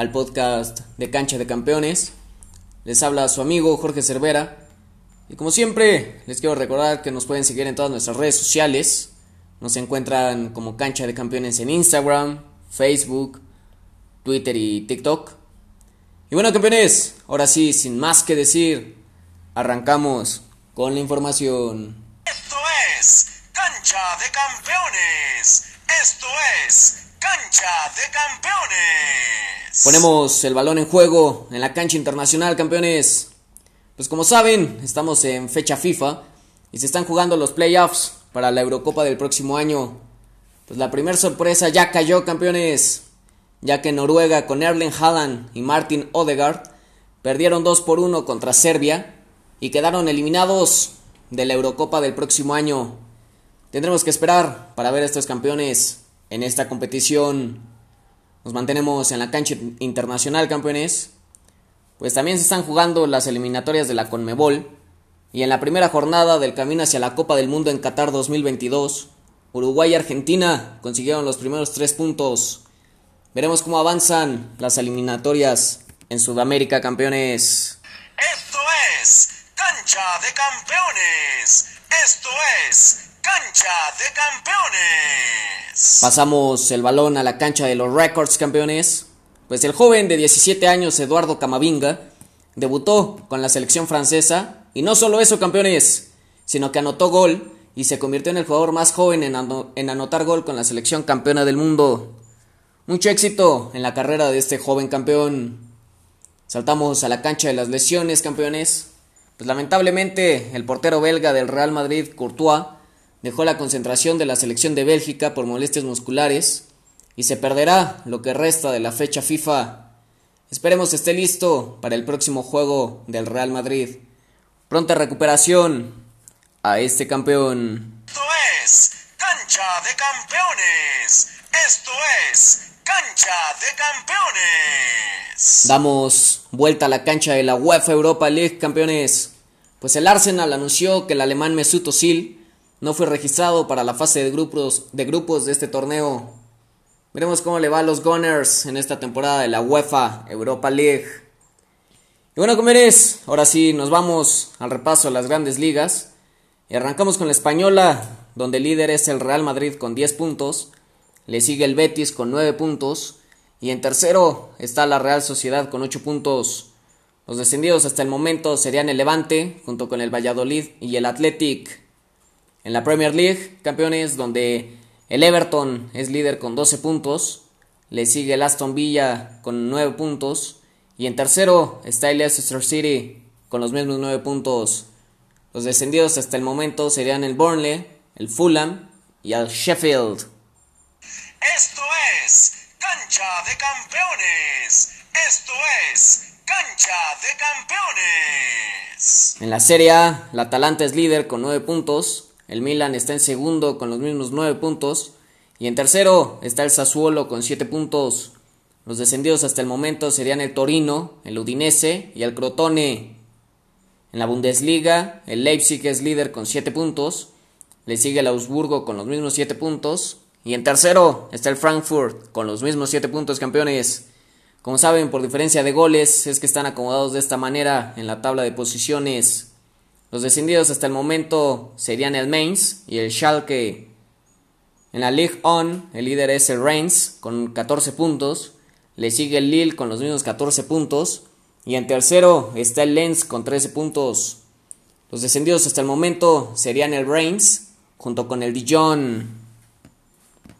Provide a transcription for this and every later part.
al podcast de Cancha de Campeones. Les habla su amigo Jorge Cervera. Y como siempre, les quiero recordar que nos pueden seguir en todas nuestras redes sociales. Nos encuentran como Cancha de Campeones en Instagram, Facebook, Twitter y TikTok. Y bueno, campeones, ahora sí, sin más que decir, arrancamos con la información. Esto es Cancha de Campeones. Esto es Cancha de Campeones. Ponemos el balón en juego en la cancha internacional, campeones. Pues como saben, estamos en fecha FIFA y se están jugando los playoffs para la Eurocopa del próximo año. Pues la primera sorpresa ya cayó, campeones, ya que Noruega con Erling Haaland y Martin Odegaard perdieron 2 por 1 contra Serbia y quedaron eliminados de la Eurocopa del próximo año. Tendremos que esperar para ver a estos campeones en esta competición. Nos mantenemos en la cancha internacional, campeones. Pues también se están jugando las eliminatorias de la Conmebol. Y en la primera jornada del camino hacia la Copa del Mundo en Qatar 2022, Uruguay y Argentina consiguieron los primeros tres puntos. Veremos cómo avanzan las eliminatorias en Sudamérica, campeones. Esto es Cancha de Campeones. Esto es Cancha de Campeones. Pasamos el balón a la cancha de los Records, campeones. Pues el joven de 17 años, Eduardo Camavinga, debutó con la selección francesa. Y no solo eso, campeones, sino que anotó gol y se convirtió en el jugador más joven en, en anotar gol con la selección campeona del mundo. Mucho éxito en la carrera de este joven campeón. Saltamos a la cancha de las lesiones, campeones. Pues lamentablemente el portero belga del Real Madrid, Courtois, dejó la concentración de la selección de Bélgica por molestias musculares y se perderá lo que resta de la fecha FIFA. Esperemos esté listo para el próximo juego del Real Madrid. Pronta recuperación a este campeón. Esto es Cancha de Campeones. Esto es Cancha de Campeones. Damos vuelta a la cancha de la UEFA Europa League, campeones. Pues el Arsenal anunció que el alemán Mesut Özil no fue registrado para la fase de grupos, de grupos de este torneo. Veremos cómo le va a los Gunners en esta temporada de la UEFA Europa League. Y bueno, comeres, ahora sí nos vamos al repaso de las grandes ligas. Y arrancamos con la española, donde el líder es el Real Madrid con 10 puntos. Le sigue el Betis con 9 puntos. Y en tercero está la Real Sociedad con 8 puntos. Los descendidos hasta el momento serían el Levante, junto con el Valladolid y el Athletic. En la Premier League, campeones, donde el Everton es líder con 12 puntos, le sigue el Aston Villa con 9 puntos, y en tercero está el Leicester City con los mismos 9 puntos. Los descendidos hasta el momento serían el Burnley, el Fulham y el Sheffield. Esto es Cancha de Campeones. Esto es Cancha de Campeones. En la Serie A, la Atalanta es líder con 9 puntos, el Milan está en segundo con los mismos 9 puntos. Y en tercero está el Sassuolo con 7 puntos. Los descendidos hasta el momento serían el Torino, el Udinese y el Crotone. En la Bundesliga, el Leipzig es líder con 7 puntos. Le sigue el Augsburgo con los mismos 7 puntos. Y en tercero está el Frankfurt con los mismos 7 puntos campeones. Como saben, por diferencia de goles, es que están acomodados de esta manera en la tabla de posiciones. Los descendidos hasta el momento serían el Mainz y el Schalke. En la Ligue 1, el líder es el Reims con 14 puntos. Le sigue el Lille con los mismos 14 puntos. Y en tercero está el Lens con 13 puntos. Los descendidos hasta el momento serían el Reims junto con el Dijon.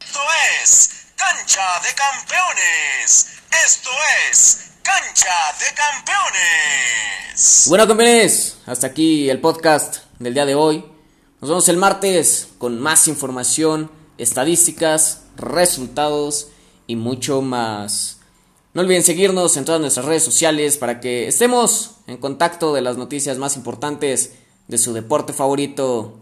Esto es Cancha de Campeones. Esto es Cancha de Campeones. Bueno, campeones, hasta aquí el podcast del día de hoy. Nos vemos el martes con más información, estadísticas, resultados y mucho más. No olviden seguirnos en todas nuestras redes sociales para que estemos en contacto de las noticias más importantes de su deporte favorito.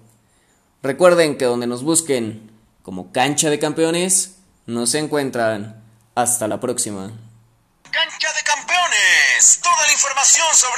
Recuerden que donde nos busquen como cancha de campeones, nos encuentran. Hasta la próxima. Cancha de Campeones. Toda la información sobre